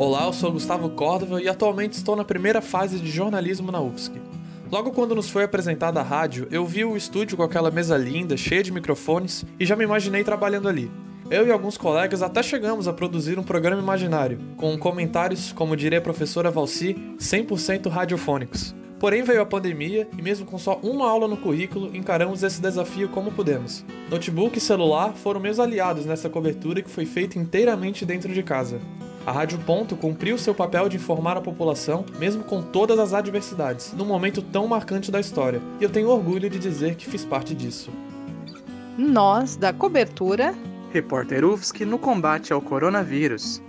Olá, eu sou Gustavo Córdova e atualmente estou na primeira fase de jornalismo na UFSC. Logo quando nos foi apresentada a rádio, eu vi o estúdio com aquela mesa linda, cheia de microfones, e já me imaginei trabalhando ali. Eu e alguns colegas até chegamos a produzir um programa imaginário, com comentários, como diria a professora Valci, 100% radiofônicos. Porém veio a pandemia e mesmo com só uma aula no currículo, encaramos esse desafio como pudemos. Notebook e celular foram meus aliados nessa cobertura que foi feita inteiramente dentro de casa. A Rádio Ponto cumpriu seu papel de informar a população, mesmo com todas as adversidades, num momento tão marcante da história, e eu tenho orgulho de dizer que fiz parte disso. Nós, da cobertura, Repórter UFSC no combate ao coronavírus.